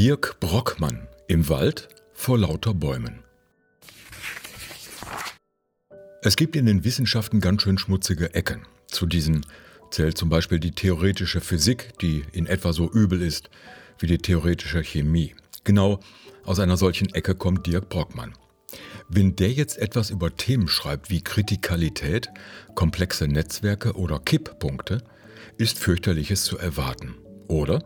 Dirk Brockmann im Wald vor lauter Bäumen. Es gibt in den Wissenschaften ganz schön schmutzige Ecken. Zu diesen zählt zum Beispiel die theoretische Physik, die in etwa so übel ist wie die theoretische Chemie. Genau aus einer solchen Ecke kommt Dirk Brockmann. Wenn der jetzt etwas über Themen schreibt wie Kritikalität, komplexe Netzwerke oder Kipppunkte, ist fürchterliches zu erwarten. Oder?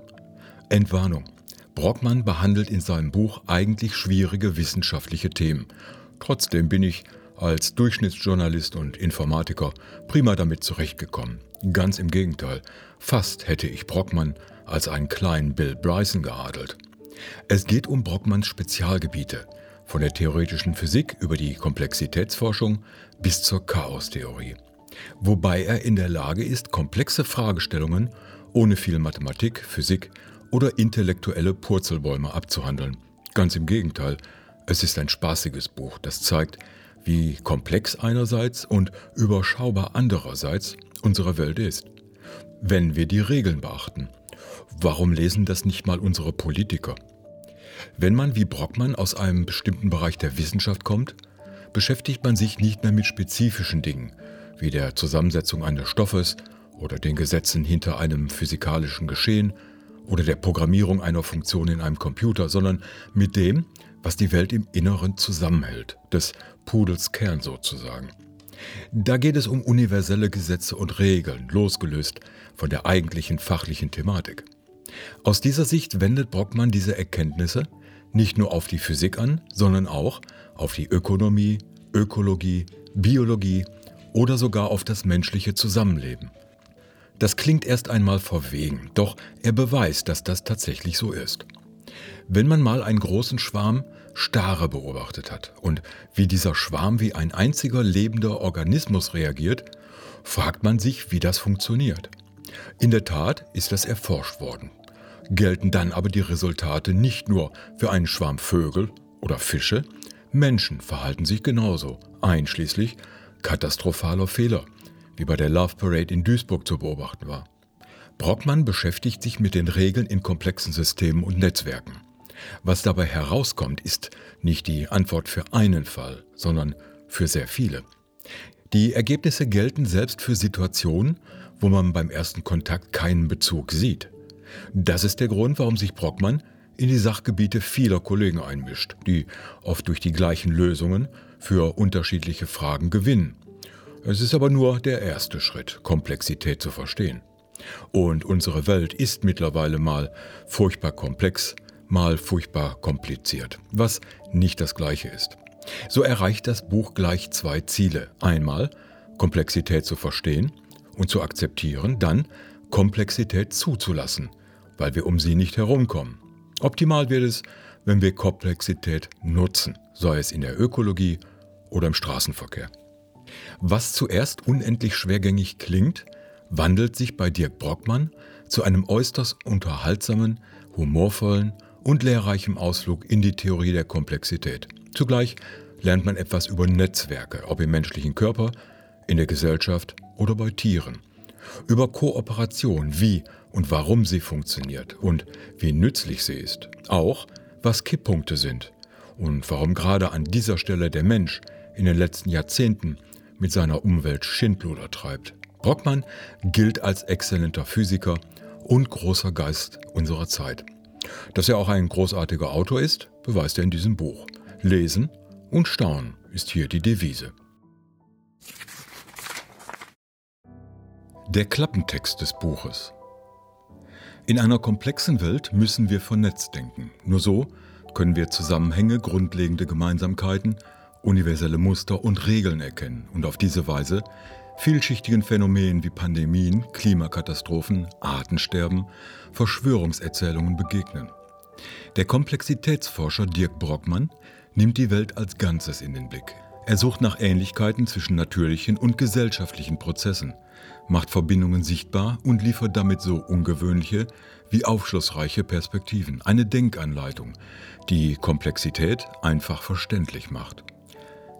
Entwarnung. Brockmann behandelt in seinem Buch eigentlich schwierige wissenschaftliche Themen. Trotzdem bin ich als Durchschnittsjournalist und Informatiker prima damit zurechtgekommen. Ganz im Gegenteil, fast hätte ich Brockmann als einen kleinen Bill Bryson geadelt. Es geht um Brockmanns Spezialgebiete, von der theoretischen Physik über die Komplexitätsforschung bis zur Chaostheorie. Wobei er in der Lage ist, komplexe Fragestellungen ohne viel Mathematik, Physik oder intellektuelle Purzelbäume abzuhandeln. Ganz im Gegenteil, es ist ein spaßiges Buch, das zeigt, wie komplex einerseits und überschaubar andererseits unsere Welt ist. Wenn wir die Regeln beachten. Warum lesen das nicht mal unsere Politiker? Wenn man wie Brockmann aus einem bestimmten Bereich der Wissenschaft kommt, beschäftigt man sich nicht mehr mit spezifischen Dingen, wie der Zusammensetzung eines Stoffes oder den Gesetzen hinter einem physikalischen Geschehen oder der Programmierung einer Funktion in einem Computer, sondern mit dem, was die Welt im Inneren zusammenhält, des Pudels Kern sozusagen. Da geht es um universelle Gesetze und Regeln, losgelöst von der eigentlichen fachlichen Thematik. Aus dieser Sicht wendet Brockmann diese Erkenntnisse nicht nur auf die Physik an, sondern auch auf die Ökonomie, Ökologie, Biologie oder sogar auf das menschliche Zusammenleben. Das klingt erst einmal verwegen, doch er beweist, dass das tatsächlich so ist. Wenn man mal einen großen Schwarm Stare beobachtet hat und wie dieser Schwarm wie ein einziger lebender Organismus reagiert, fragt man sich, wie das funktioniert. In der Tat ist das erforscht worden. Gelten dann aber die Resultate nicht nur für einen Schwarm Vögel oder Fische, Menschen verhalten sich genauso, einschließlich katastrophaler Fehler wie bei der Love Parade in Duisburg zu beobachten war. Brockmann beschäftigt sich mit den Regeln in komplexen Systemen und Netzwerken. Was dabei herauskommt, ist nicht die Antwort für einen Fall, sondern für sehr viele. Die Ergebnisse gelten selbst für Situationen, wo man beim ersten Kontakt keinen Bezug sieht. Das ist der Grund, warum sich Brockmann in die Sachgebiete vieler Kollegen einmischt, die oft durch die gleichen Lösungen für unterschiedliche Fragen gewinnen. Es ist aber nur der erste Schritt, Komplexität zu verstehen. Und unsere Welt ist mittlerweile mal furchtbar komplex, mal furchtbar kompliziert, was nicht das gleiche ist. So erreicht das Buch gleich zwei Ziele. Einmal Komplexität zu verstehen und zu akzeptieren, dann Komplexität zuzulassen, weil wir um sie nicht herumkommen. Optimal wird es, wenn wir Komplexität nutzen, sei es in der Ökologie oder im Straßenverkehr. Was zuerst unendlich schwergängig klingt, wandelt sich bei Dirk Brockmann zu einem äußerst unterhaltsamen, humorvollen und lehrreichen Ausflug in die Theorie der Komplexität. Zugleich lernt man etwas über Netzwerke, ob im menschlichen Körper, in der Gesellschaft oder bei Tieren. Über Kooperation, wie und warum sie funktioniert und wie nützlich sie ist. Auch was Kipppunkte sind und warum gerade an dieser Stelle der Mensch in den letzten Jahrzehnten mit seiner Umwelt Schindluder treibt. Brockmann gilt als exzellenter Physiker und großer Geist unserer Zeit. Dass er auch ein großartiger Autor ist, beweist er in diesem Buch. Lesen und Staunen ist hier die Devise. Der Klappentext des Buches. In einer komplexen Welt müssen wir vernetzt denken. Nur so können wir Zusammenhänge, grundlegende Gemeinsamkeiten universelle Muster und Regeln erkennen und auf diese Weise vielschichtigen Phänomenen wie Pandemien, Klimakatastrophen, Artensterben, Verschwörungserzählungen begegnen. Der Komplexitätsforscher Dirk Brockmann nimmt die Welt als Ganzes in den Blick. Er sucht nach Ähnlichkeiten zwischen natürlichen und gesellschaftlichen Prozessen, macht Verbindungen sichtbar und liefert damit so ungewöhnliche wie aufschlussreiche Perspektiven, eine Denkanleitung, die Komplexität einfach verständlich macht.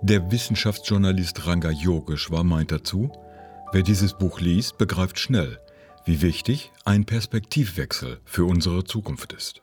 Der Wissenschaftsjournalist Ranga Yogeshwar meint dazu, wer dieses Buch liest, begreift schnell, wie wichtig ein Perspektivwechsel für unsere Zukunft ist.